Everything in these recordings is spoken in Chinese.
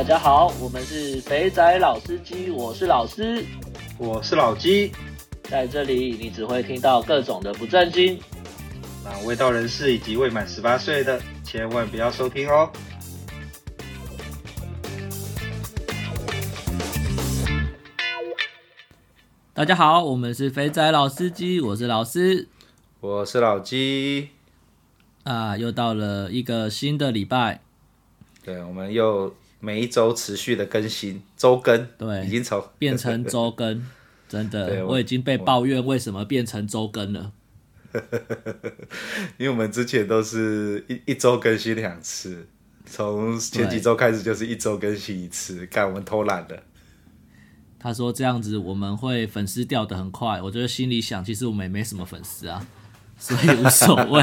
大家好，我们是肥仔老司机，我是老师，我是老鸡，在这里你只会听到各种的不正经，那未到人士以及未满十八岁的千万不要收听哦。大家好，我们是肥仔老司机，我是老师，我是老鸡，啊，又到了一个新的礼拜，对，我们又。每一周持续的更新，周更，对，已经从变成 周更，真的，我，我已经被抱怨为什么变成周更了。因为我们之前都是一一周更新两次，从前几周开始就是一周更新一次，看我们偷懒了。他说这样子我们会粉丝掉的很快，我觉得心里想，其实我们也没什么粉丝啊，所以无所谓，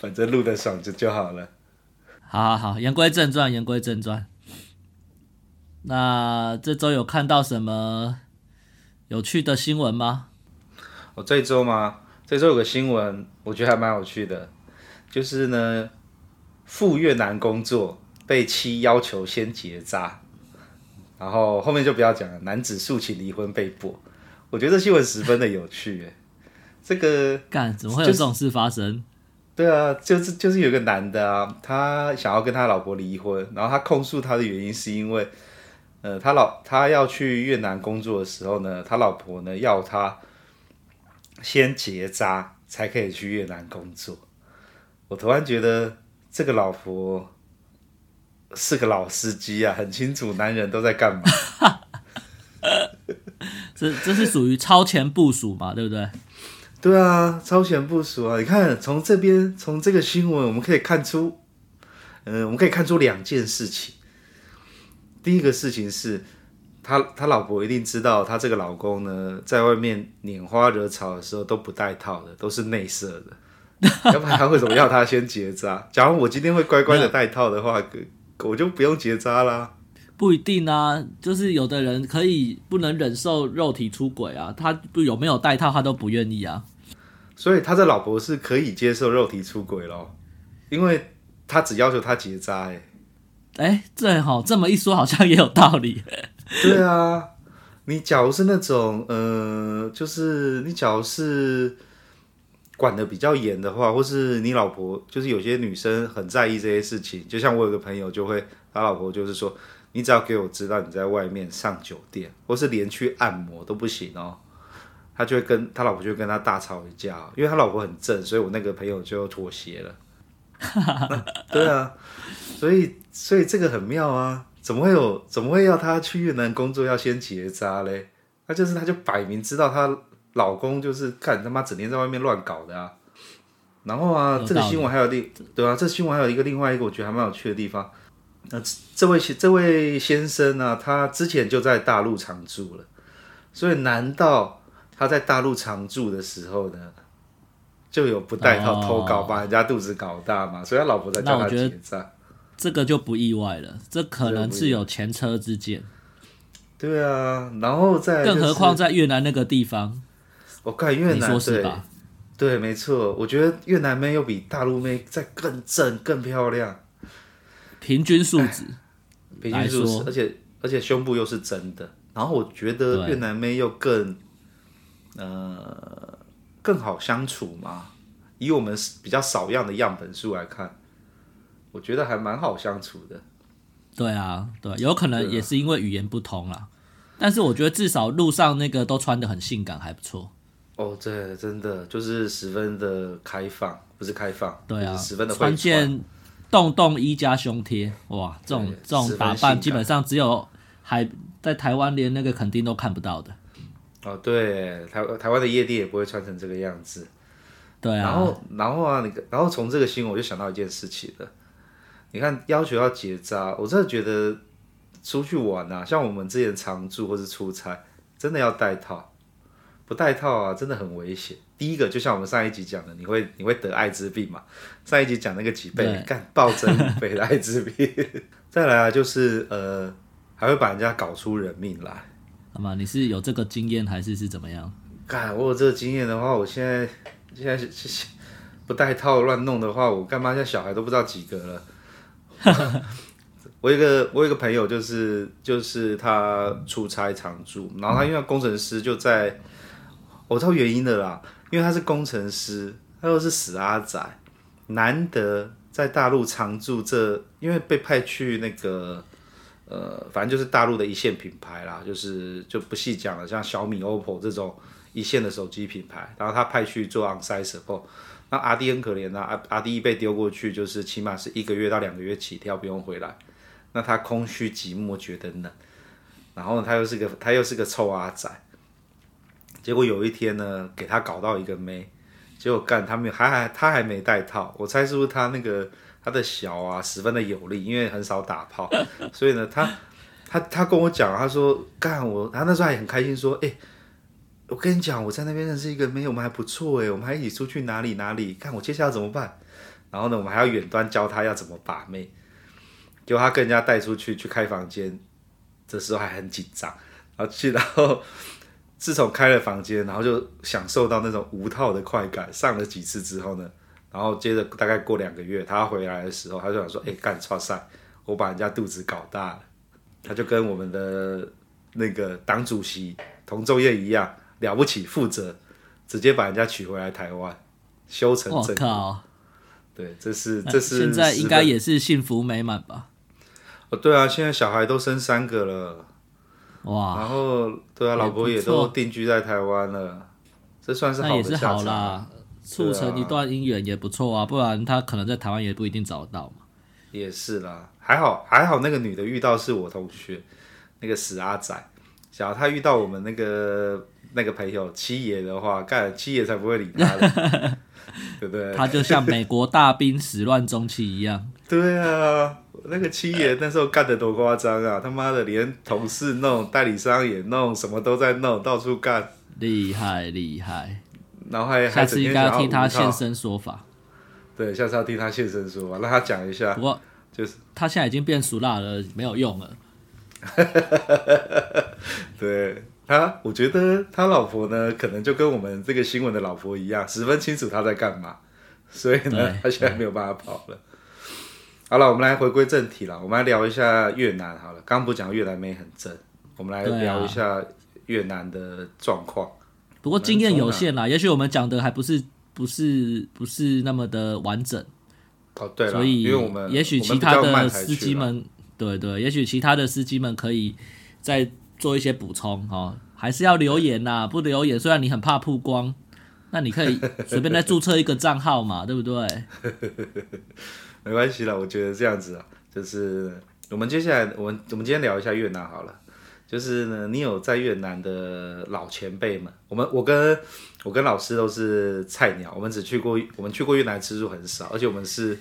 反正录的爽就就好了。好好好，言归正传，言归正传。那这周有看到什么有趣的新闻吗？我这周吗？这周有个新闻，我觉得还蛮有趣的，就是呢，赴越南工作被妻要求先结扎，然后后面就不要讲了。男子诉请离婚被捕，我觉得这新闻十分的有趣。哎，这个干怎么会有这种事发生？对啊，就是就是有个男的啊，他想要跟他老婆离婚，然后他控诉他的原因是因为，呃，他老他要去越南工作的时候呢，他老婆呢要他先结扎才可以去越南工作。我突然觉得这个老婆是个老司机啊，很清楚男人都在干嘛。这这是属于超前部署嘛，对不对？对啊，超前部署啊！你看，从这边，从这个新闻，我们可以看出，嗯、呃，我们可以看出两件事情。第一个事情是，他他老婆一定知道，他这个老公呢，在外面拈花惹草的时候都不带套的，都是内射的。要不然他为什么要他先结扎？假如我今天会乖乖的带套的话，我就不用结扎啦。不一定啊，就是有的人可以不能忍受肉体出轨啊，他不有没有带套，他都不愿意啊。所以他的老婆是可以接受肉体出轨咯，因为他只要求他结扎。哎，哎，对哈，这么一说好像也有道理。对啊，你假如是那种，呃，就是你假如是管的比较严的话，或是你老婆，就是有些女生很在意这些事情，就像我有个朋友就会，他老婆就是说，你只要给我知道你在外面上酒店，或是连去按摩都不行哦。他就会跟他老婆就会跟他大吵一架，因为他老婆很正，所以我那个朋友就妥协了。对啊，所以所以这个很妙啊，怎么会有怎么会要他去越南工作要先结扎嘞？那就是他就摆明知道他老公就是看他妈整天在外面乱搞的啊。然后啊，这个新闻还有另对啊，这个新闻还有一个另外一个我觉得还蛮有趣的地方。那这位这位先生呢，他之前就在大陆常住了，所以难道？他在大陆常住的时候呢，就有不戴套偷搞，把人家肚子搞大嘛，所以他老婆在叫他结扎。这个就不意外了，这可能是有前车之鉴。对啊，然后在、就是、更何况在越南那个地方，我看越南，你说是吧？对，对，没错，我觉得越南妹又比大陆妹再更正、更漂亮，平均素质，平均素质，而且而且胸部又是真的，然后我觉得越南妹又更。呃，更好相处嘛？以我们比较少样的样本数来看，我觉得还蛮好相处的。对啊，对，有可能也是因为语言不通啦。但是我觉得至少路上那个都穿的很性感，还不错。哦，对，真的就是十分的开放，不是开放，对啊，十分的穿件洞洞衣加胸贴，哇，这种这种打扮基本上只有还在台湾连那个肯定都看不到的。哦，对，台台湾的夜店也不会穿成这个样子，对啊。然后，然后啊，你然后从这个新闻我就想到一件事情了。你看，要求要结扎，我真的觉得出去玩啊，像我们之前常住或是出差，真的要带套，不带套啊，真的很危险。第一个，就像我们上一集讲的，你会你会得艾滋病嘛？上一集讲那个几倍干暴增五倍的艾滋病。再来啊，就是呃，还会把人家搞出人命来。好吗？你是有这个经验还是是怎么样？干，我有这个经验的话，我现在现在是不带套乱弄的话，我干嘛？现在小孩都不知道几个了。我有一个我有一个朋友，就是就是他出差常住，然后他因为工程师就在，我知道原因的啦，因为他是工程师，他又是死阿仔，难得在大陆常住，这因为被派去那个呃，反正就是大陆的一线品牌啦，就是就不细讲了，像小米、OPPO 这种一线的手机品牌，然后他派去做 on-site for，。那阿弟很可怜呐，阿阿弟一被丢过去，就是起码是一个月到两个月起跳，不用回来。那他空虚寂寞，觉得冷。然后他又是个他又是个臭阿仔。结果有一天呢，给他搞到一个妹，结果干他没还还他还没带套，我猜是不是他那个他的小啊十分的有力，因为很少打炮，所以呢他他他跟我讲，他说干我，他那时候还很开心说，哎、我跟你讲，我在那边认识一个妹，我们还不错哎，我们还一起出去哪里哪里，看我接下来怎么办？然后呢，我们还要远端教他要怎么把妹，结果他跟人家带出去去开房间，这时候还很紧张，然后去，然后自从开了房间，然后就享受到那种无套的快感，上了几次之后呢，然后接着大概过两个月，他回来的时候，他就想说，哎，干超赛，我把人家肚子搞大了，他就跟我们的那个党主席童仲彦一样。了不起，负责，直接把人家娶回来台湾，修成正果。我靠！对，这是这是现在应该也是幸福美满吧？哦，对啊，现在小孩都生三个了，哇！然后对啊，老婆也都定居在台湾了，这算是好的下场啦。促成一段姻缘也不错啊，不然他可能在台湾也不一定找得到嘛。也是啦，还好还好，那个女的遇到是我同学，那个死阿仔，假如他遇到我们那个。那个朋友七爷的话，干七爷才不会理他的，对不对？他就像美国大兵始乱终弃一样。对啊，那个七爷那时候干的多夸张啊！他妈的，连同事弄，代理商也弄，什么都在弄，到处干。厉害厉害，然后还下次应该要听他现身说法。对，下次要听他现身说法，让他讲一下。不过就是他现在已经变熟辣了，没有用了。对。他，我觉得他老婆呢，可能就跟我们这个新闻的老婆一样，十分清楚他在干嘛，所以呢，他现在没有办法跑了。好了，我们来回归正题了，我们来聊一下越南好了。刚刚不讲越南妹很正，我们来聊一下越南的状况。不过经验有限啦，也许我们讲的还不是不是不是那么的完整。哦，对了，所以因为我们也许其他的司机们，对对，也许其他的司机们可以再。做一些补充哦，还是要留言呐，不留言，虽然你很怕曝光，那你可以 随便再注册一个账号嘛，对不对？没关系啦，我觉得这样子啊，就是我们接下来，我们我们今天聊一下越南好了。就是呢，你有在越南的老前辈们，我们我跟我跟老师都是菜鸟，我们只去过我们去过越南次数很少，而且我们是。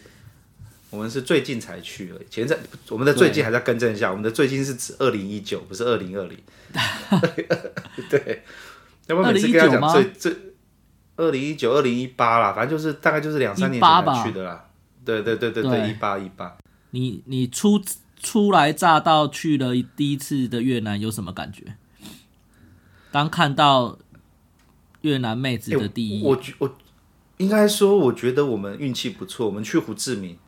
我们是最近才去了，前在我们的最近还在更正一下，我们的最近是指二零一九，不是二零二零。对，要不然每次跟他讲最最二零一九、二零一八啦，反正就是大概就是两三年前才去的啦。对对对对对，一八一八。你你初初来乍到去了第一次的越南有什么感觉？当看到越南妹子的第一，欸、我我，我应该说，我觉得我们运气不错，我们去胡志明。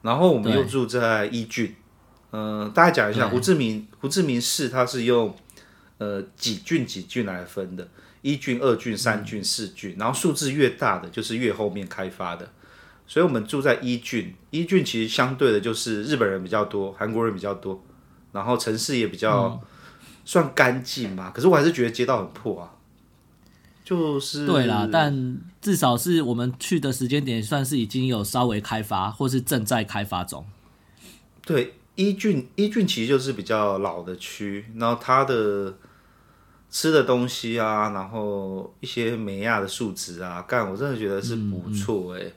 然后我们又住在一郡，嗯、呃，大家讲一下胡志明，胡志明市它是用呃几郡几郡来分的，一郡、二郡、三郡、四郡，然后数字越大的就是越后面开发的，所以我们住在一郡，一郡其实相对的就是日本人比较多，韩国人比较多，然后城市也比较算干净嘛，可是我还是觉得街道很破啊。就是对啦，但至少是我们去的时间点算是已经有稍微开发，或是正在开发中。对，一郡一郡其实就是比较老的区，然后它的吃的东西啊，然后一些美亚的素质啊，干我真的觉得是不错哎、欸。嗯、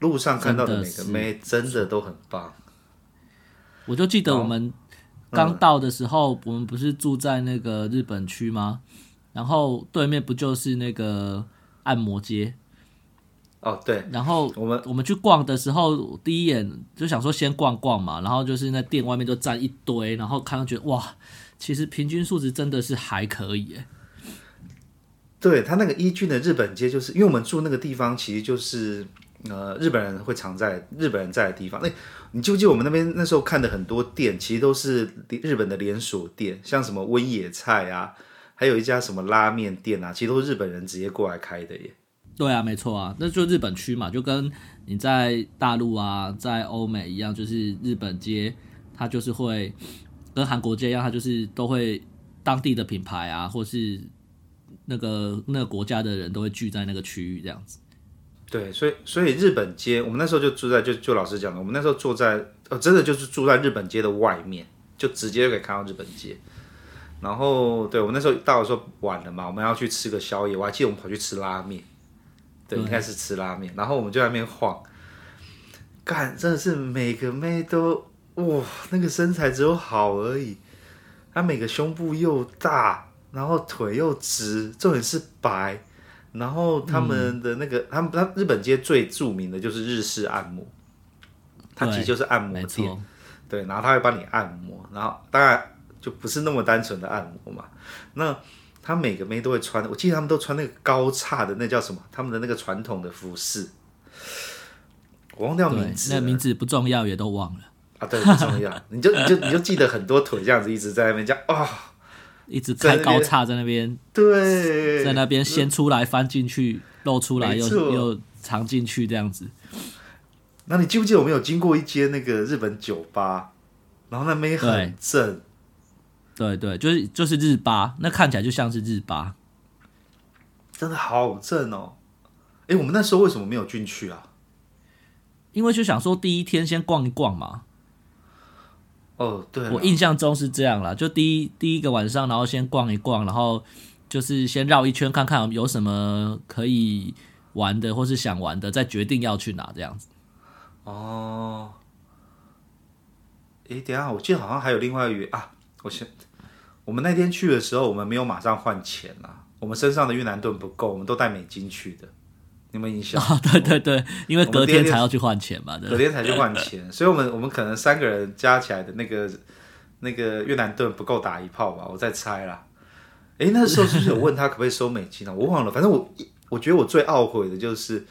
路上看到的每个妹真的都很棒。我就记得我们刚到的时候，嗯、我们不是住在那个日本区吗？然后对面不就是那个按摩街？哦，对。然后我们我们去逛的时候，第一眼就想说先逛逛嘛。然后就是那店外面就站一堆，然后看上去哇，其实平均素质真的是还可以耶。对，他那个一郡的日本街，就是因为我们住那个地方，其实就是呃日本人会常在日本人在的地方。那你记不记得我们那边那时候看的很多店，其实都是日本的连锁店，像什么温野菜啊，还有一家什么拉面店啊，其实都是日本人直接过来开的耶。对啊，没错啊，那就日本区嘛，就跟你在大陆啊，在欧美一样，就是日本街，它就是会跟韩国街一样，它就是都会当地的品牌啊，或是那个那个国家的人都会聚在那个区域这样子。对，所以所以日本街，我们那时候就住在，就就老师讲的，我们那时候坐在，哦，真的就是住在日本街的外面，就直接就可以看到日本街。然后，对，我们那时候到的时候晚了嘛，我们要去吃个宵夜，我还记得我们跑去吃拉面，对，应该是吃拉面。然后我们就在那边晃，干，真的是每个妹都哇，那个身材只有好而已，她每个胸部又大，然后腿又直，重点是白。然后他们的那个，嗯、他们他日本街最著名的就是日式按摩，它其实就是按摩店，对，然后他会帮你按摩，然后当然就不是那么单纯的按摩嘛。那他每个妹都会穿，我记得他们都穿那个高叉的，那叫什么？他们的那个传统的服饰，我忘掉名字，那名字不重要，也都忘了啊。对，不重要，你就你就你就记得很多腿这样子一直在那边叫啊。哦一直开高叉在那边，对，在那边先出来翻进去，露出来又又藏进去这样子。那你记不记得我们有经过一间那个日本酒吧，然后那边很正，对对，对，就是就是日吧，那看起来就像是日吧，真的好正哦。哎，我们那时候为什么没有进去啊？因为就想说第一天先逛一逛嘛。哦，对，我印象中是这样啦，就第一第一个晚上，然后先逛一逛，然后就是先绕一圈看看有什么可以玩的，或是想玩的，再决定要去哪这样子。哦，诶，等下，我记得好像还有另外一个啊，我先，我们那天去的时候，我们没有马上换钱啦，我们身上的越南盾不够，我们都带美金去的。你有没有印象？哦，对对对，因为隔天才要去换钱嘛，隔天才去换钱，所以我们我们可能三个人加起来的那个那个越南盾不够打一炮吧，我在猜啦。诶，那时候是不是有问他可不可以收美金呢？我忘了，反正我我觉得我最懊悔的就是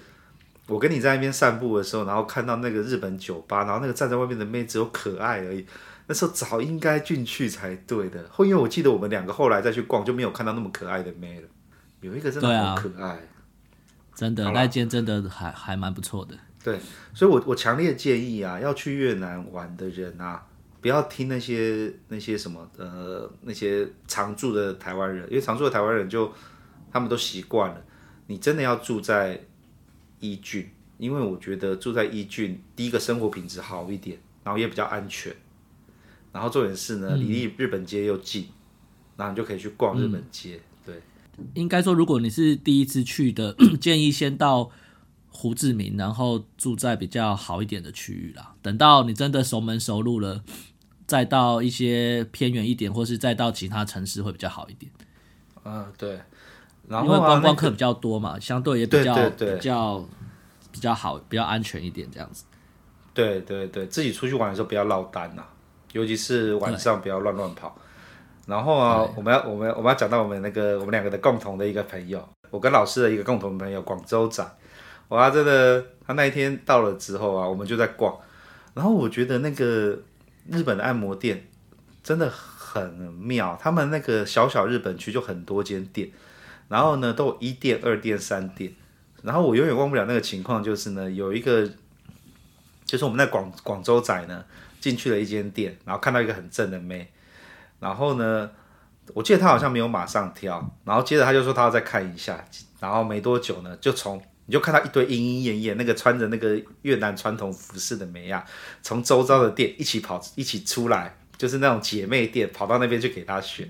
我跟你在那边散步的时候，然后看到那个日本酒吧，然后那个站在外面的妹只有可爱而已。那时候早应该进去才对的，后因为我记得我们两个后来再去逛就没有看到那么可爱的妹了，有一个真的好可爱。真的，那间真的还还蛮不错的。对，所以我我强烈建议啊，要去越南玩的人啊，不要听那些那些什么呃那些常住的台湾人，因为常住的台湾人就他们都习惯了。你真的要住在一郡，因为我觉得住在一郡，第一个生活品质好一点，然后也比较安全，然后重点是呢，离日日本街又近，嗯、然后你就可以去逛日本街。嗯应该说，如果你是第一次去的，建议先到胡志明，然后住在比较好一点的区域啦。等到你真的熟门熟路了，再到一些偏远一点，或是再到其他城市会比较好一点。嗯，对。然后因为观光客比较多嘛，相对也比较比较比较好，比较安全一点这样子。对对对，自己出去玩的时候不要落单呐，尤其是晚上不要乱乱跑。然后啊，我们要我们我们要讲到我们那个我们两个的共同的一个朋友，我跟老师的一个共同朋友广州仔，哇，真的，他那一天到了之后啊，我们就在逛，然后我觉得那个日本的按摩店真的很妙，他们那个小小日本区就很多间店，然后呢都有一店、二店、三店，然后我永远忘不了那个情况，就是呢有一个，就是我们在广广州仔呢进去了一间店，然后看到一个很正的妹。然后呢，我记得他好像没有马上挑，然后接着他就说他要再看一下，然后没多久呢，就从你就看到一堆莺莺燕燕那个穿着那个越南传统服饰的美亚，从周遭的店一起跑一起出来，就是那种姐妹店，跑到那边去给他选，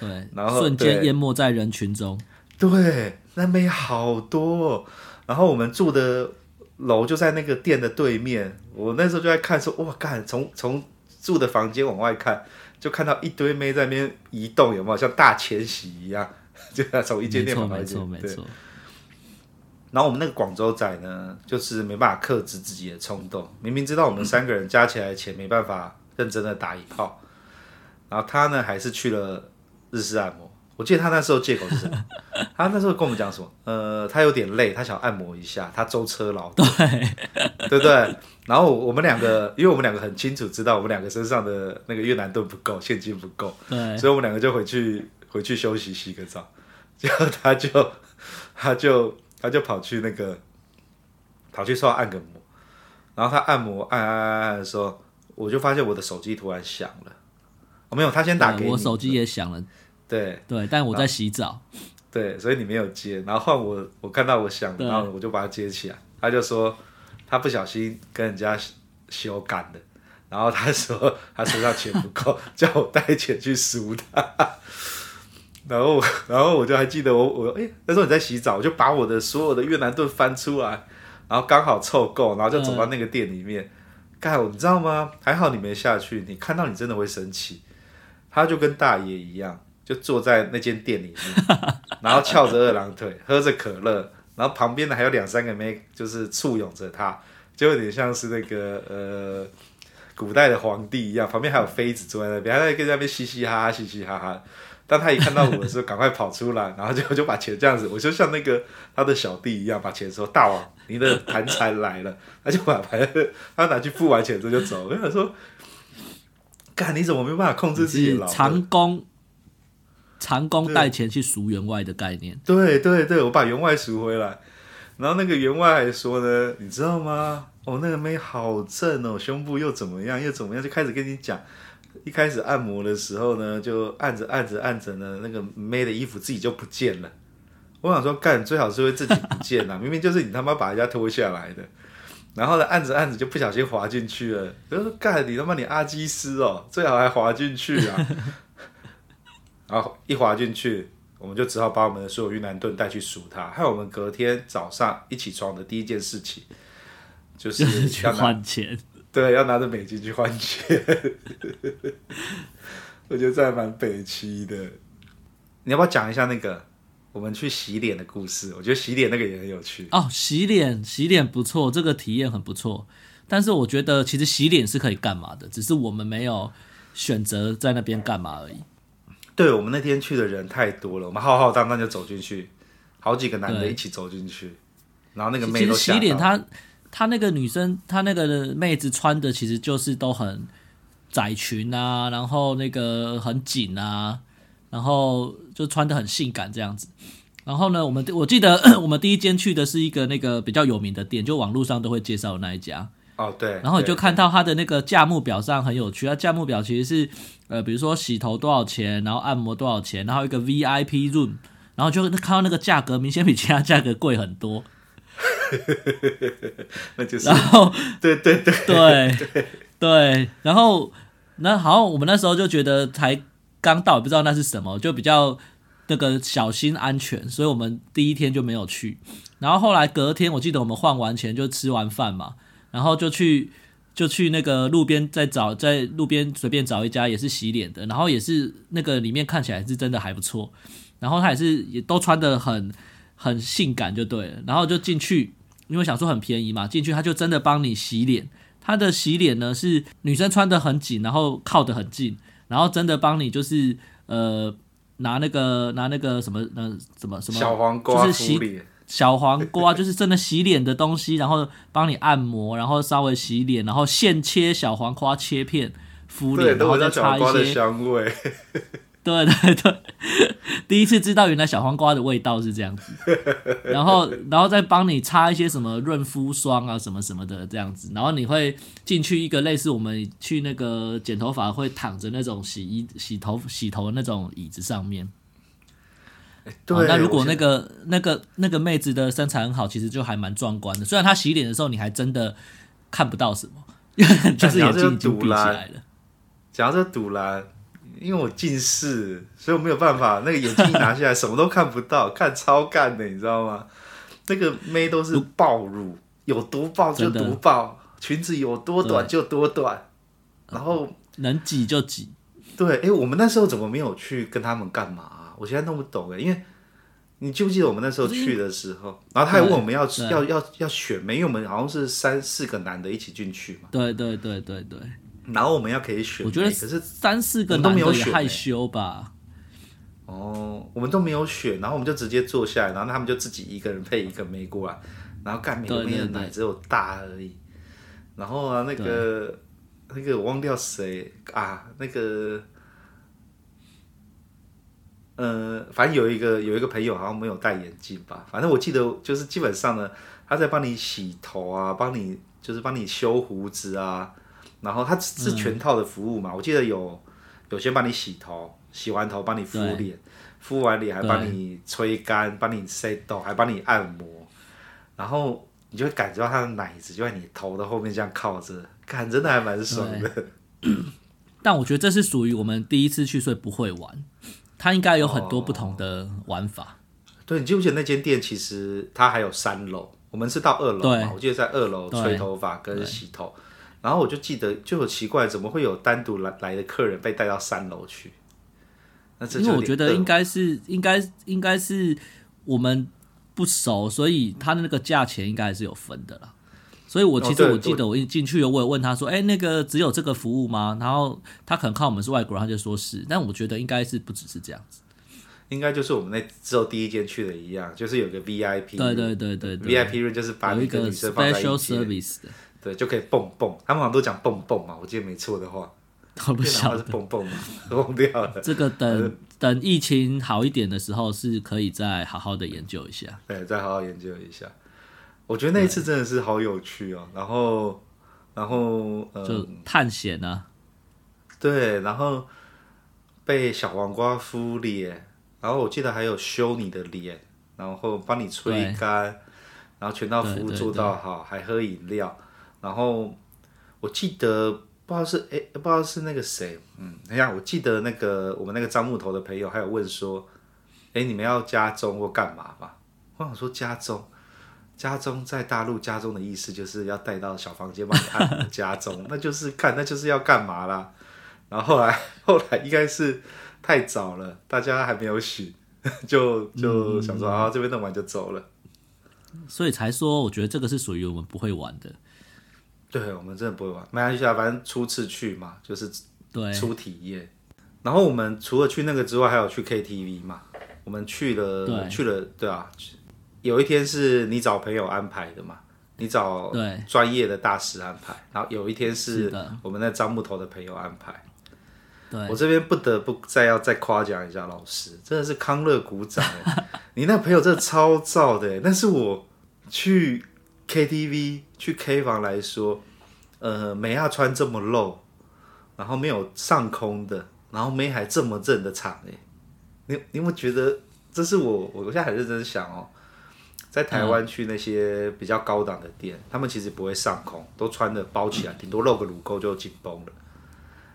对，然后瞬间淹没在人群中，对，那边好多，然后我们住的楼就在那个店的对面，我那时候就在看说，哇，干，从从住的房间往外看。就看到一堆妹在那边移动，有没有像大迁徙一样？就要从一间店跑到一间，没错没错。然后我们那个广州仔呢，就是没办法克制自己的冲动，明明知道我们三个人加起来的钱没办法认真的打一炮，然后他呢还是去了日式按摩。我我记得他那时候借口是什么？他那时候跟我们讲什么？呃，他有点累，他想按摩一下，他舟车劳顿，对对不对？然后我们两个，因为我们两个很清楚知道我们两个身上的那个越南盾不够，现金不够，对，所以我们两个就回去回去休息，洗个澡。结果他就他就他就跑去那个跑去说要按个摩，然后他按摩按按按按的时候，我就发现我的手机突然响了。哦，没有，他先打给你，我手机也响了。对对，但我在洗澡。对，所以你没有接，然后换我，我看到我想，然后我就把它接起来。他就说他不小心跟人家修改的，然后他说他身上钱不够，叫我带钱去赎他。然后，然后我就还记得我我哎，那时候你在洗澡，我就把我的所有的越南盾翻出来，然后刚好凑够，然后就走到那个店里面。盖、嗯，你知道吗？还好你没下去，你看到你真的会生气。他就跟大爷一样。就坐在那间店里面，然后翘着二郎腿，喝着可乐，然后旁边的还有两三个妹，就是簇拥着他，就有点像是那个呃古代的皇帝一样。旁边还有妃子坐在那边，还在跟那边嘻嘻哈哈，嘻嘻哈哈。当他一看到我的时候，赶快跑出来，然后就 就把钱这样子，我就像那个他的小弟一样，把钱说：“大王，你的盘缠来了。”他就把盘他拿去付完钱之后就走。我想说，干你怎么没办法控制自己老长工？长工带钱去赎员外的概念，对对对，我把员外赎回来，然后那个员外还说呢，你知道吗？哦，那个妹好正哦，胸部又怎么样又怎么样，就开始跟你讲。一开始按摩的时候呢，就按着按着按着呢，那个妹的衣服自己就不见了。我想说，干最好是会自己不见啊，明明就是你他妈把人家脱下来的。然后呢，按着按着就不小心滑进去了。我说，干你他妈你阿基斯哦，最好还滑进去啊。然后一滑进去，我们就只好把我们的所有越南盾带去数它，还有我们隔天早上一起床的第一件事情，就是 去换钱。对，要拿着美金去换钱。我觉得这还蛮北齐的。你要不要讲一下那个我们去洗脸的故事？我觉得洗脸那个也很有趣。哦，洗脸，洗脸不错，这个体验很不错。但是我觉得其实洗脸是可以干嘛的，只是我们没有选择在那边干嘛而已。对，我们那天去的人太多了，我们浩浩荡荡就走进去，好几个男的一起走进去，然后那个妹都洗脸，她她那个女生，她那个妹子穿的其实就是都很窄裙啊，然后那个很紧啊，然后就穿的很性感这样子。然后呢，我们我记得 我们第一间去的是一个那个比较有名的店，就网络上都会介绍的那一家。哦，对，然后你就看到它的那个价目表上很有趣，它价目表其实是呃，比如说洗头多少钱，然后按摩多少钱，然后一个 VIP room，然后就看到那个价格明显比其他价格贵很多。那就是，然后对对对对对对，然后那好像我们那时候就觉得才刚到，也不知道那是什么，就比较那个小心安全，所以我们第一天就没有去。然后后来隔天，我记得我们换完钱就吃完饭嘛。然后就去就去那个路边再找，在路边随便找一家也是洗脸的，然后也是那个里面看起来是真的还不错，然后他也是也都穿得很很性感就对了，然后就进去，因为想说很便宜嘛，进去他就真的帮你洗脸，他的洗脸呢是女生穿得很紧，然后靠得很近，然后真的帮你就是呃拿那个拿那个什么呃什么什么小黄瓜就是洗脸。小黄瓜就是真的洗脸的东西，然后帮你按摩，然后稍微洗脸，然后现切小黄瓜切片敷脸，然后再擦一些香味。对对对，第一次知道原来小黄瓜的味道是这样子。然后，然后再帮你擦一些什么润肤霜啊，什么什么的这样子。然后你会进去一个类似我们去那个剪头发会躺着那种洗衣、洗头、洗头的那种椅子上面。对、哦，那如果那个那个那个妹子的身材很好，其实就还蛮壮观的。虽然她洗脸的时候，你还真的看不到什么，就是眼睛已经闭起来了。讲到这堵蓝，因为我近视，所以我没有办法。那个眼镜一拿下来，什么都看不到，看超干的，你知道吗？那个妹都是爆乳，有多爆就多爆，裙子有多短就多短，然后能挤就挤。对，哎，我们那时候怎么没有去跟他们干嘛？我现在弄不懂哎，因为你记不记得我们那时候去的时候，然后他还问我们要要要要选没？因为我们好像是三四个男的一起进去嘛。对对对对对。然后我们要可以选，我觉得可是三四个男的也害羞吧。哦，我们都没有选，然后我们就直接坐下来，然后他们就自己一个人配一个妹过来，然后干每个妹的奶只有大而已。然后啊，那个那个我忘掉谁啊，那个。呃，反正有一个有一个朋友好像没有戴眼镜吧，反正我记得就是基本上呢，他在帮你洗头啊，帮你就是帮你修胡子啊，然后他是全套的服务嘛。嗯、我记得有有先帮你洗头，洗完头帮你敷脸，敷完脸还帮你吹干，帮你塞豆，还帮你按摩，然后你就会感觉到他的奶子就在你头的后面这样靠着，看真的还蛮爽的。但我觉得这是属于我们第一次去，所以不会玩。它应该有很多不同的玩法。哦、对，你记不记得那间店？其实它还有三楼，我们是到二楼嘛。我记得在二楼吹头发跟洗头。然后我就记得就很奇怪，怎么会有单独来来的客人被带到三楼去？那这因为我觉得应该是应该应该是我们不熟，所以他的那个价钱应该还是有分的啦。所以，我其实我记得我一进去，我有问他说：“哎、欸，那个只有这个服务吗？”然后他可能看我们是外国人，他就说是。但我觉得应该是不只是这样子，应该就是我们那之后第一间去的一样，就是有个 VIP，对对对对，對，VIP room 就是把那个女生放在一起 service 的，对，就可以蹦蹦。他们好像都讲蹦蹦嘛，我记得没错的话，我不晓得是蹦蹦嘛，忘掉了。这个等等疫情好一点的时候，是可以再好好的研究一下，对，再好好研究一下。我觉得那一次真的是好有趣哦，然后，然后呃，就探险啊，对，然后被小黄瓜敷脸，然后我记得还有修你的脸，然后帮你吹干，然后全套服务做到好，还喝饮料，然后我记得不知道是哎，不知道是那个谁，嗯，等一下，我记得那个我们那个樟木头的朋友还有问说，哎，你们要加钟或干嘛吧？我想说加钟。家中在大陆，家中的意思就是要带到小房间帮你按摩。家中，那就是看，那就是要干嘛啦？然后后来，后来应该是太早了，大家还没有醒，就就想说啊，这边弄完就走了。所以才说，我觉得这个是属于我们不会玩的。对，我们真的不会玩，没关系啊，反正初次去嘛，就是对初体验。然后我们除了去那个之外，还有去 KTV 嘛？我们去了，去了，对啊。有一天是你找朋友安排的嘛？你找专业的大师安排，然后有一天是我们那樟木头的朋友安排。对，我这边不得不再要再夸奖一下老师，真的是康乐鼓掌哎！你那朋友真的超燥的，但是我去 KTV 去 K 房来说，呃，美亚穿这么露，然后没有上空的，然后妹还这么正的场哎，你你有没有觉得这是我我现在很认真想哦。在台湾去那些比较高档的店，嗯，他们其实不会上空，都穿的包起来，顶多露个乳沟就紧绷了。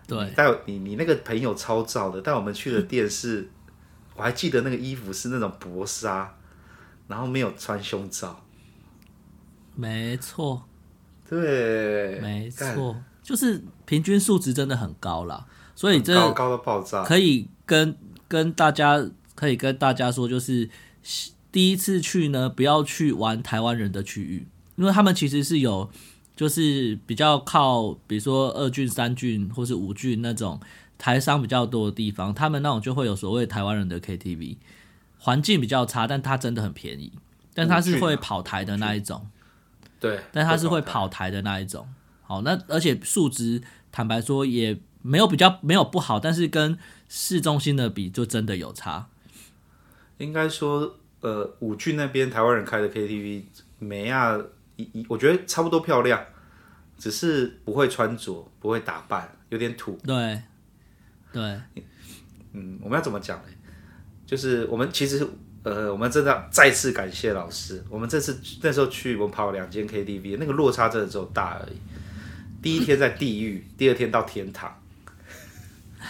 对，但你你那个朋友超燥的，但我们去的店是，嗯，我还记得那个衣服是那种薄纱，然后没有穿胸罩。没错，对，没错，就是平均数值真的很高啦。所以这高高的爆炸，可以跟跟大家可以跟大家说，就是。第一次去呢，不要去玩台湾人的区域，因为他们其实是有，就是比较靠，比如说二郡、三郡或是五郡那种台商比较多的地方，他们那种就会有所谓台湾人的 KTV，环境比较差，但它真的很便宜，但它是会跑台的那一种，对，但它是会跑台的那一种，好，那而且数值坦白说也没有比较没有不好，但是跟市中心的比就真的有差，应该说。呃，五郡那边台湾人开的 KTV，妹啊，一一我觉得差不多漂亮，只是不会穿着，不会打扮，有点土。对，对，嗯，我们要怎么讲呢？就是我们其实，呃，我们真的要再次感谢老师。我们这次那时候去，我们跑了两间 KTV，那个落差真的只有大而已。第一天在地狱，第二天到天堂。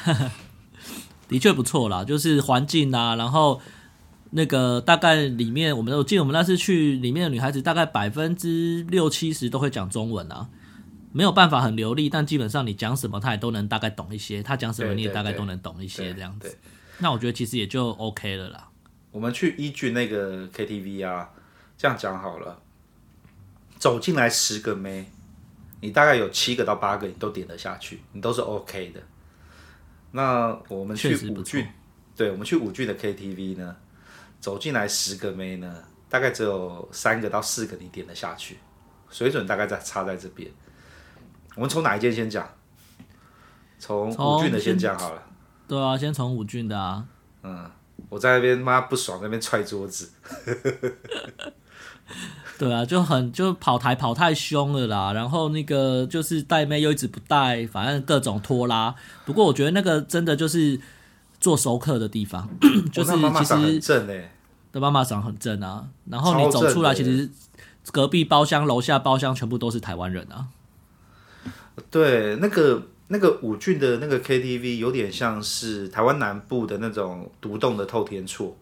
的确不错啦，就是环境啊，然后。那个大概里面，我们我记得我们那次去里面的女孩子，大概百分之六七十都会讲中文啊，没有办法很流利，但基本上你讲什么，她也都能大概懂一些。她讲什么，你也大概都能懂一些这样子。那我觉得其实也就 OK 了啦。我们去依据那个 KTV 啊，这样讲好了，走进来十个妹，你大概有七个到八个你都点得下去，你都是 OK 的。那我们去五句。对，我们去五句的 KTV 呢，走进来十个妹呢，大概只有三个到四个你点得下去，水准大概在差在这边。我们从哪一间先讲？从五俊的先讲好了。对啊，先从五俊的啊。嗯，我在那边妈不爽，那边踹桌子。对啊，就很就跑台跑太凶了啦，然后那个就是带妹又一直不带，反正各种拖拉。不过我觉得那个真的就是做熟客的地方，就是其实妈妈很正哎，的妈妈长很正啊。然后你走出来，其实隔壁包厢、楼下包厢全部都是台湾人啊。对，那个那个五郡的那个 KTV 有点像是台湾南部的那种独栋的透天厝。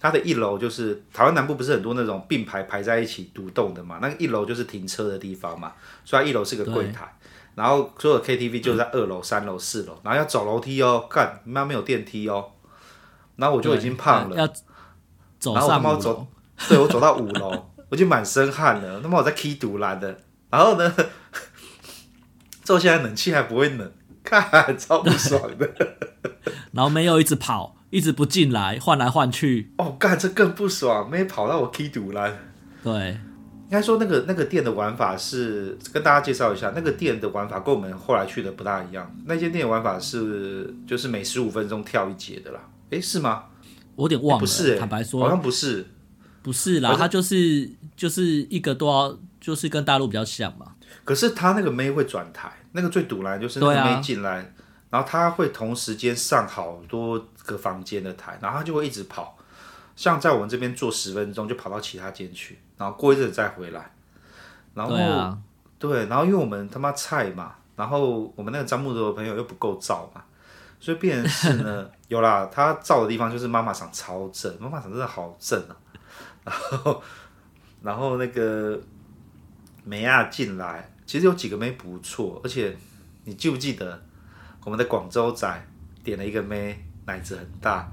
它的一楼就是台湾南部不是很多那种并排排在一起独栋的嘛？那个一楼就是停车的地方嘛，所以它一楼是个柜台，然后所有 KTV 就在二楼、三楼、四楼，然后要走楼梯哦，干妈没有电梯哦，然后我就已经胖了，要走上五楼，然后我他妈走，对我走到五楼，我就满身汗了，他妈我在 K 独蓝的，然后呢，坐下来冷气还不会冷，看超不爽的，然后没有一直跑。一直不进来，换来换去。哦，干这更不爽，没跑到我 K 独蓝。对，应该说那个那个店的玩法是跟大家介绍一下，那个店的玩法跟我们后来去的不大一样。那间店的玩法是就是每十五分钟跳一节的啦。诶，是吗？我有点忘了。不是，坦白说，好像不是，不是啦。他就是就是一个多少，就是跟大陆比较像嘛。可是他那个妹会转台，那个最堵拦就是那个妹进来。然后他会同时间上好多个房间的台，然后他就会一直跑，像在我们这边坐十分钟就跑到其他间去，然后过一阵再回来。然后对、啊、对，然后因为我们他妈菜嘛，然后我们那个樟木头的朋友又不够照嘛，所以变成是呢，有啦，他照的地方就是妈妈厂超正，妈妈厂真的好正啊。然后 然后那个梅亚进来，其实有几个妹不错，而且你记不记得？我们的广州仔点了一个妹，奶子很大，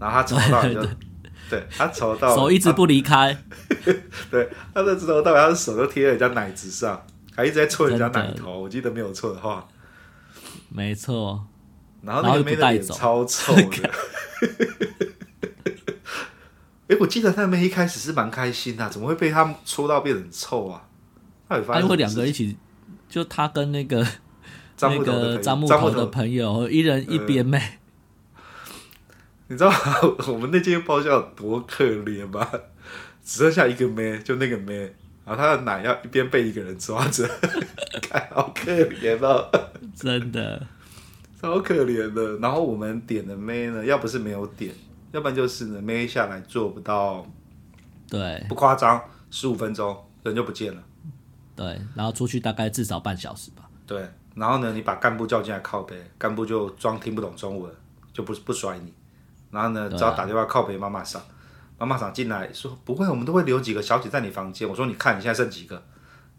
然后他从头到尾就，对他从头到手一直不离开，对，他的从头到尾他的手都贴在人家奶子上，还一直在戳人家奶头，我记得没有错的话，没错，然后那个妹的脸超臭的，哎，我记得那个妹一开始是蛮开心的，啊，怎么会被他戳到变成臭啊？他会两个一起，就他跟那个。那个张木头的朋友，一人一边妹、呃。你知道 我们那间包厢有多可怜吗？只剩下一个妹，就那个妹，然后她的奶要一边被一个人抓着，看好可怜哦，真的，超可怜的。然后我们点的妹呢，要不是没有点，要不然就是呢，妹下来做不到，对，不夸张，十五分钟人就不见了。对，然后出去大概至少半小时吧。对。然后呢，你把干部叫进来靠背，干部就装听不懂中文，就不不甩你。然后呢，只要打电话靠北妈妈上，妈妈桑进来说不会，我们都会留几个小姐在你房间。我说你看你现在剩几个？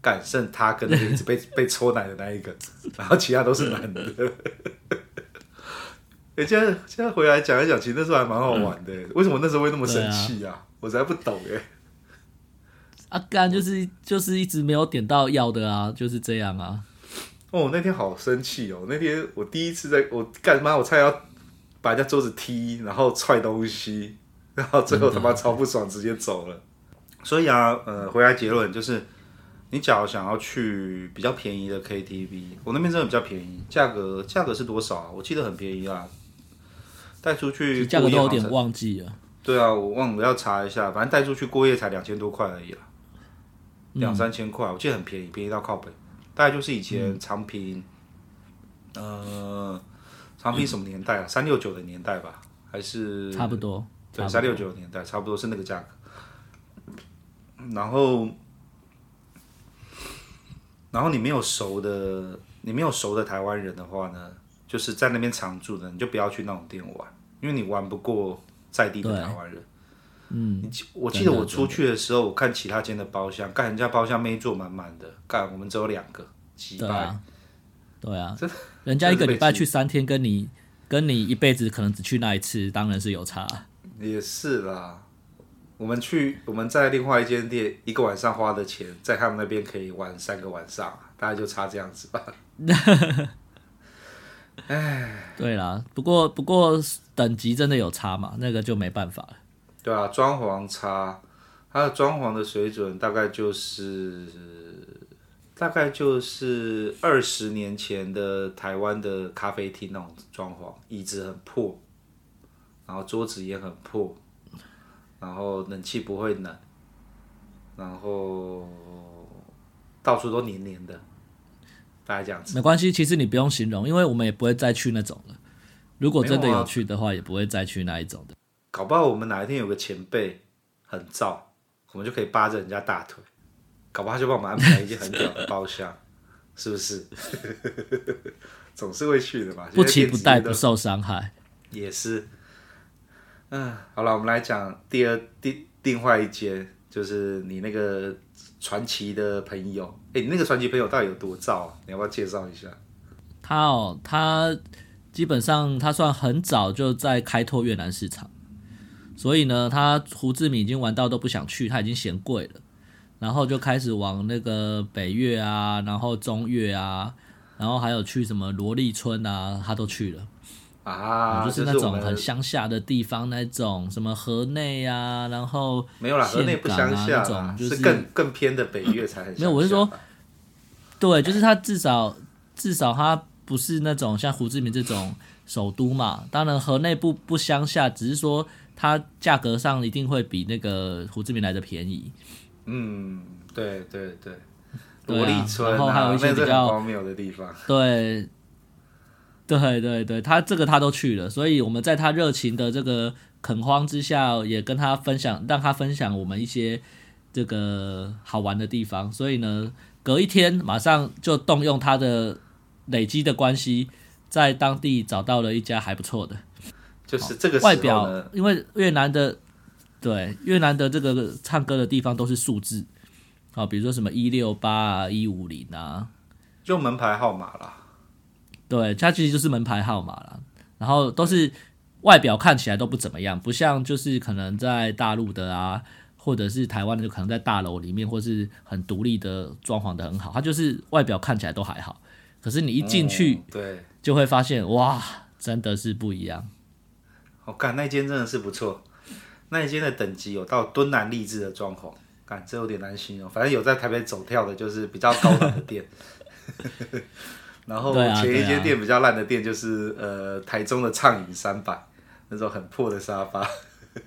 敢剩他跟那个一直被被抽奶的那一个，然后其他都是男的。哎，现在现在回来讲一讲，其实那时候还蛮好玩的。为什么那时候会那么生气啊？我才不懂哎。啊干就是就是一直没有点到要的啊，就是这样啊。哦，那天好生气哦！那天我第一次在我干嘛？我差点要把人家桌子踢，然后踹东西，然后最后他妈超不爽，直接走了。所以啊，呃，回来结论就是，你假如想要去比较便宜的 KTV，我那边真的比较便宜，价格价格是多少啊？我记得很便宜啊，带出去价格都有点忘记了。对啊，我忘了要查一下，反正带出去过夜才两千多块而已啦，两三千块，我记得很便宜，便宜到靠北。大概就是以前长平，嗯、呃，长平什么年代啊？三六九的年代吧，还是差不多？对，三六九的年代，差不多是那个价格。然后，然后你没有熟的，你没有熟的台湾人的话呢，就是在那边常住的，你就不要去那种店玩，因为你玩不过在地的台湾人。嗯，我记得我出去的时候，我看其他间的包厢，干人家包厢没坐满满的，干我们只有两个，几百。对啊，人家一个礼拜去三天，跟你跟你一辈子可能只去那一次，当然是有差。也是啦，我们去我们在另外一间店一个晚上花的钱，在他们那边可以玩三个晚上，大概就差这样子吧。哎，对啦，不过不过等级真的有差嘛，那个就没办法了。对啊，装潢差，它的装潢的水准大概就是大概就是二十年前的台湾的咖啡厅那种装潢，椅子很破，然后桌子也很破，然后冷气不会冷，然后到处都黏黏的，大概这样子。没关系，其实你不用形容，因为我们也不会再去那种了。如果真的有去的话，也不会再去那一种的。搞不好我们哪一天有个前辈很燥，我们就可以扒着人家大腿，搞不好就帮我们安排一间很屌的包厢，是不是？总是会去的嘛，不期不待，不受伤害。也是。嗯，好了，我们来讲第二第另外一间，就是你那个传奇的朋友。哎、欸，你那个传奇朋友到底有多燥啊？你要不要介绍一下？他哦，他基本上他算很早就在开拓越南市场。所以呢，他胡志明已经玩到都不想去，他已经嫌贵了，然后就开始往那个北越啊，然后中越啊，然后还有去什么罗丽村啊，他都去了啊，就是那种很乡下的地方，那种什么河内啊，然后没有啦，河内不乡下，那种就是更更偏的北越才很。没有，我是说，对，就是他至少至少他不是那种像胡志明这种首都嘛，当然河内不不乡下，只是说。它价格上一定会比那个胡志明来的便宜。嗯，对对对，罗丽村、啊，然后还有一些比较荒谬的地方。对，对对对，他这个他都去了，所以我们在他热情的这个垦荒之下，也跟他分享，让他分享我们一些这个好玩的地方。所以呢，隔一天马上就动用他的累积的关系，在当地找到了一家还不错的。就是这个外表，因为越南的对越南的这个唱歌的地方都是数字，啊，比如说什么一六八啊、一五零啊，就门牌号码啦。对，它其实就是门牌号码啦。然后都是外表看起来都不怎么样，不像就是可能在大陆的啊，或者是台湾的，就可能在大楼里面或是很独立的装潢的很好，它就是外表看起来都还好，可是你一进去，对，就会发现哇，真的是不一样。我干、哦、那间真的是不错，那一间的等级有到敦南励志的状况，感这有点难形容，反正有在台北走跳的，就是比较高档的店。然后前一间店比较烂的店就是、啊啊、呃台中的畅饮三百那种很破的沙发。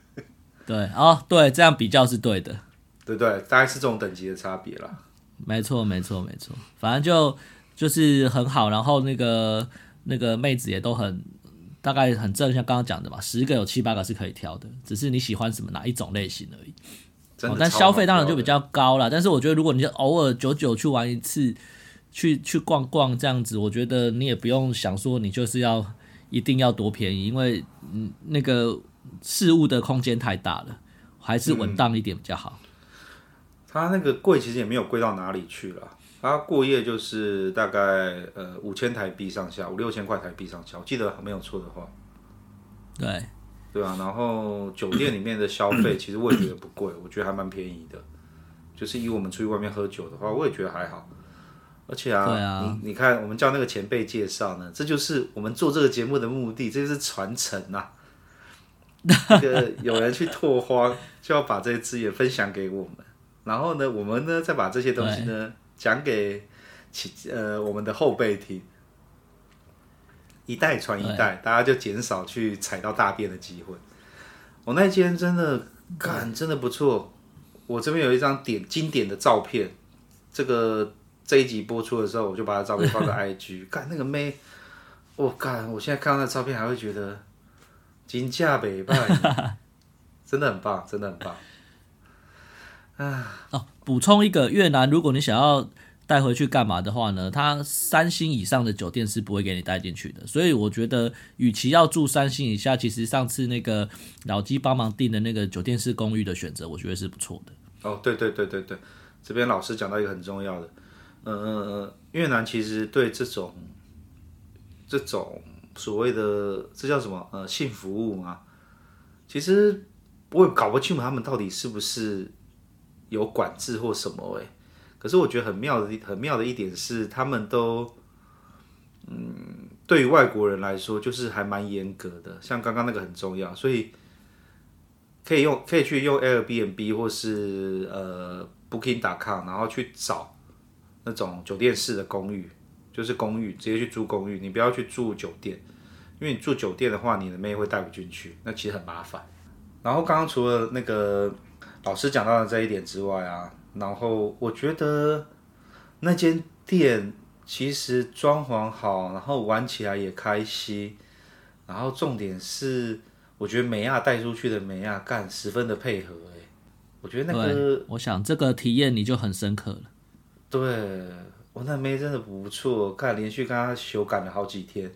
对，哦对，这样比较是对的，对对，大概是这种等级的差别啦。没错没错没错，反正就就是很好，然后那个那个妹子也都很。大概很正，像刚刚讲的嘛，十个有七八个是可以挑的，只是你喜欢什么哪一种类型而已。哦，但消费当然就比较高了。但是我觉得，如果你就偶尔久久去玩一次，去去逛逛这样子，我觉得你也不用想说你就是要一定要多便宜，因为嗯那个事物的空间太大了，还是稳当一点比较好。嗯，它那个贵其实也没有贵到哪里去了。他过夜就是大概呃五千台币上下，五六千块台币上下，我记得没有错的话。对，对啊。然后酒店里面的消费其实我也觉得不贵，我觉得还蛮便宜的。就是以我们出去外面喝酒的话，我也觉得还好。而且啊，啊你你看，我们叫那个前辈介绍呢，这就是我们做这个节目的目的，这就是传承呐。那个 有人去拓荒，就要把这些资源分享给我们，然后呢，我们呢再把这些东西呢。讲给其呃我们的后辈听，一代传一代，大家就减少去踩到大便的机会。我那间真的，干真的不错。我这边有一张点经典的照片，这个这一集播出的时候，我就把它照片放在 IG。干那个妹，我干，我现在看到那照片还会觉得金价北派，真的很棒，真的很棒。哦，补充一个，越南如果你想要带回去干嘛的话呢，它三星以上的酒店是不会给你带进去的。所以我觉得，与其要住三星以下，其实上次那个老鸡帮忙订的那个酒店式公寓的选择，我觉得是不错的。哦，对对对对对，这边老师讲到一个很重要的，嗯嗯嗯，越南其实对这种这种所谓的这叫什么呃性服务嘛，其实我也搞不清楚他们到底是不是。有管制或什么哎，可是我觉得很妙的很妙的一点是，他们都，嗯，对于外国人来说，就是还蛮严格的。像刚刚那个很重要，所以可以用可以去用 Airbnb 或是呃 Booking.com，然后去找那种酒店式的公寓，就是公寓直接去租公寓，你不要去住酒店，因为你住酒店的话，你的妹会带不进去，那其实很麻烦。然后刚刚除了那个老师讲到的这一点之外啊，然后我觉得那间店。其实装潢好，然后玩起来也开心，然后重点是，我觉得美亚带出去的美亚干十分的配合哎，我觉得那个，我想这个体验你就很深刻了。对，我那妹真的不错，看连续跟他修改了好几天，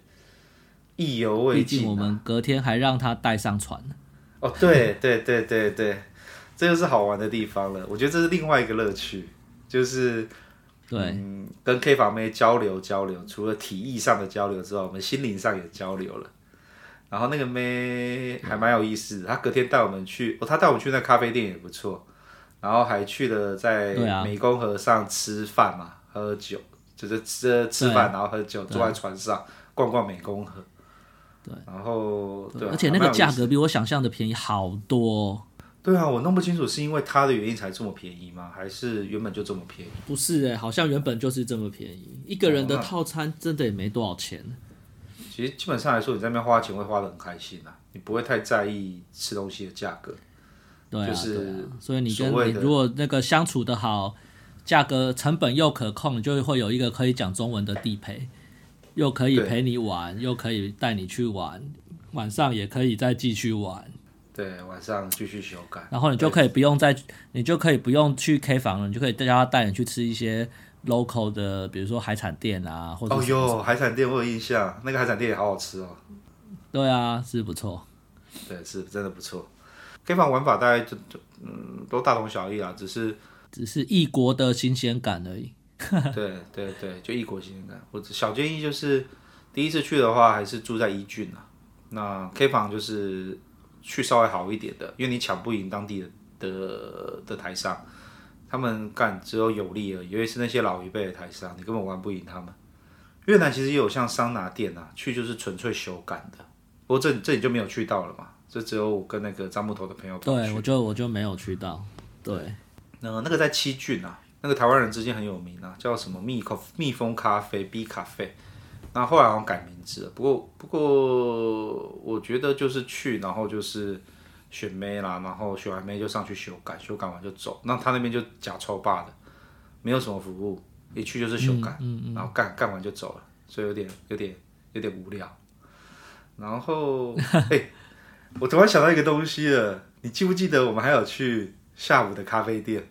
意犹未尽啊。毕竟我们隔天还让他带上船。哦，对对对对对，这就是好玩的地方了。我觉得这是另外一个乐趣，就是。对、嗯，跟 K 房妹交流交流，除了体育上的交流之外，我们心灵上也交流了。然后那个妹还蛮有意思的，她隔天带我们去，哦，她带我们去那咖啡店也不错。然后还去了在湄公河上吃饭嘛，喝酒，就是吃吃饭然后喝酒，坐在船上逛逛湄公河。对，然后对，而且那个价格比我想象的便宜好多。对啊，我弄不清楚是因为它的原因才这么便宜吗？还是原本就这么便宜？不是哎、欸，好像原本就是这么便宜。一个人的套餐真的也没多少钱。哦、其实基本上来说，你在那边花钱会花的很开心啊，你不会太在意吃东西的价格。对啊，就是对啊，所以你跟你如果那个相处的好，价格成本又可控，就会有一个可以讲中文的地陪，又可以陪你玩，又可以带你去玩，晚上也可以再继续玩。对，晚上继续修改，然后你就可以不用再，你就可以不用去 K 房了，你就可以大家带你去吃一些 local 的，比如说海产店啊，或者哦哟，海产店我有印象，那个海产店也好好吃哦。对啊，是不错，对，是真的不错。K 房玩法大概就就嗯都大同小异啊，只是只是异国的新鲜感而已。对对对，就异国新鲜感。我小建议就是第一次去的话，还是住在一郡啊。那 K 房就是。去稍微好一点的，因为你抢不赢当地的的的台商，他们干只有有利而已，尤其是那些老一辈的台商，你根本玩不赢他们。越南其实也有像桑拿店啊，去就是纯粹修改的，不过这这里就没有去到了嘛，这只有我跟那个樟木头的朋友。对，我就我就没有去到。对，那那个在七郡啊，那个台湾人之间很有名啊，叫什么蜜蜂蜜蜂咖啡 B 咖啡。那后来好像改名字了，不过不过我觉得就是去，然后就是选妹啦，然后选完妹就上去修改，修改完就走。那他那边就假抽霸的，没有什么服务，一去就是修改，嗯嗯嗯、然后干干完就走了，所以有点有点有点无聊。然后 哎、欸，我突然想到一个东西了，你记不记得我们还有去下午的咖啡店？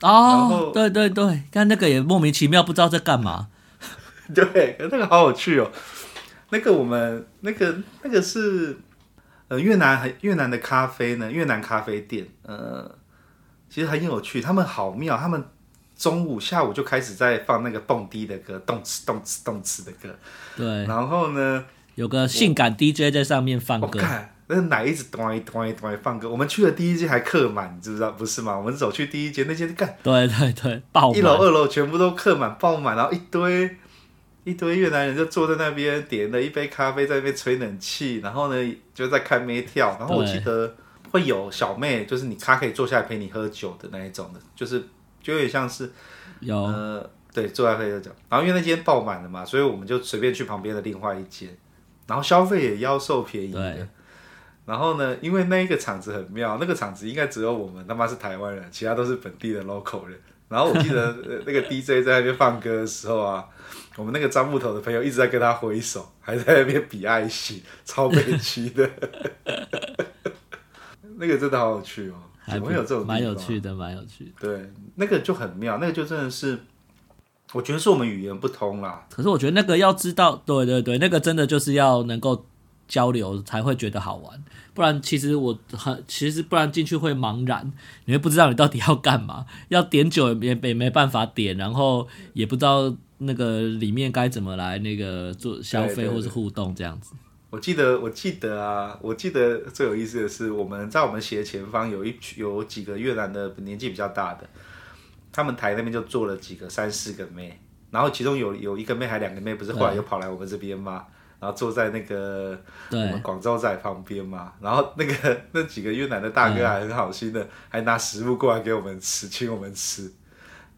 哦，对对对，但那个也莫名其妙，不知道在干嘛。对，那个好有趣哦。那个我们那个那个是呃越南很越南的咖啡呢，越南咖啡店，呃，其实很有趣。他们好妙，他们中午下午就开始在放那个蹦迪的歌，动次动次动次的歌。对，然后呢，有个性感 DJ 在上面放歌，那个奶一直咚一咚一咚一放歌。我们去的第一间还客满，你知不知道？不是吗？我们走去第一间，那间干，对对对，爆满，一楼二楼全部都客满爆满，然后一堆。一堆越南人就坐在那边，点了一杯咖啡，在那边吹冷气，然后呢就在看妹跳。然后我记得会有小妹，就是你她可以坐下来陪你喝酒的那一种的，就是就有点像是有呃对坐在那边喝酒。然后因为那间爆满了嘛，所以我们就随便去旁边的另外一间，然后消费也妖兽便宜的。然后呢，因为那一个场子很妙，那个场子应该只有我们他妈是台湾人，其他都是本地的 local 人。然后我记得 那个 DJ 在那边放歌的时候啊。我们那个樟木头的朋友一直在跟他挥手，还在那边比爱心，超悲戚的。那个真的好有趣哦，怎么会有这种？蛮有趣的，蛮有趣的。对，那个就很妙，那个就真的是，我觉得是我们语言不通啦。可是我觉得那个要知道，对对对，那个真的就是要能够交流才会觉得好玩，不然其实我很其实不然进去会茫然，你会不知道你到底要干嘛，要点酒也也没办法点，然后也不知道。那个里面该怎么来那个做消费或是互动这样子？我记得我记得啊，我记得最有意思的是，我们在我们斜前方有一有几个越南的年纪比较大的，他们台那边就坐了几个三四个妹，然后其中有有一个妹还两个妹，不是后来又跑来我们这边吗？然后坐在那个对我们广州仔旁边嘛，然后那个那几个越南的大哥还很好心的，嗯、还拿食物过来给我们吃，请我们吃，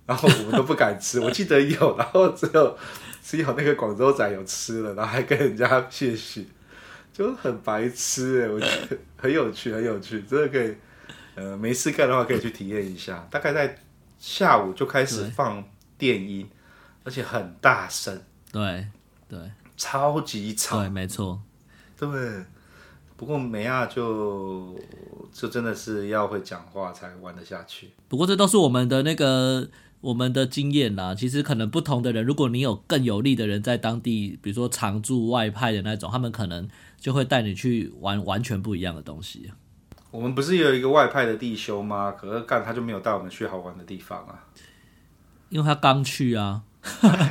然后我们都不敢吃，我记得有，然后只有只有那个广州仔有吃了，然后还跟人家谢谢，就很白痴哎，我觉得很有趣，很有趣，真的可以，呃，没事干的话可以去体验一下，大概在下午就开始放电音，而且很大声，对对。超级吵，对，没错，对。不过梅亚就就真的是要会讲话才玩得下去。不过这都是我们的那个我们的经验啦。其实可能不同的人，如果你有更有利的人在当地，比如说常驻外派的那种，他们可能就会带你去玩完全不一样的东西。我们不是有一个外派的弟兄吗？可是干他就没有带我们去好玩的地方啊，因为他刚去啊。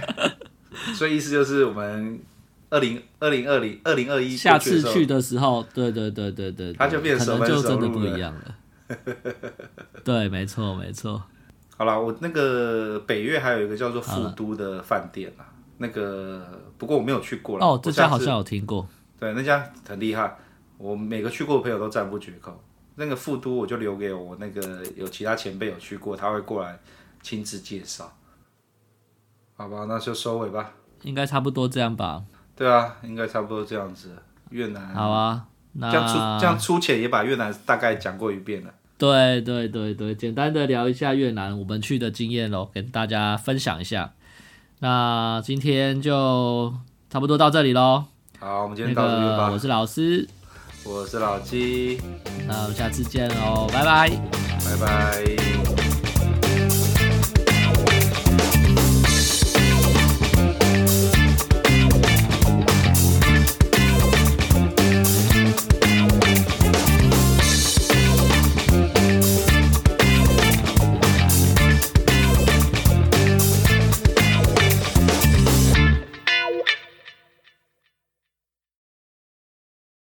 所以意思就是我们。二零二零二零二零二一下次去的时候，对对对对对，他就变成可能就真的不一样了。对，没错没错。好了，我那个北岳还有一个叫做富都的饭店啊，那个不过我没有去过了。哦，这家好像有听过。对，那家很厉害，我每个去过的朋友都赞不绝口。那个富都我就留给我那个有其他前辈有去过，他会过来亲自介绍。好吧，那就收尾吧。应该差不多这样吧。对啊，应该差不多这样子。越南好啊，那这样粗这样粗浅也把越南大概讲过一遍了。对对对对，简单的聊一下越南我们去的经验喽，跟大家分享一下。那今天就差不多到这里喽。好，我们今天到这里吧。那个，我是老师，我是老七，那我们下次见喽，拜拜，拜拜。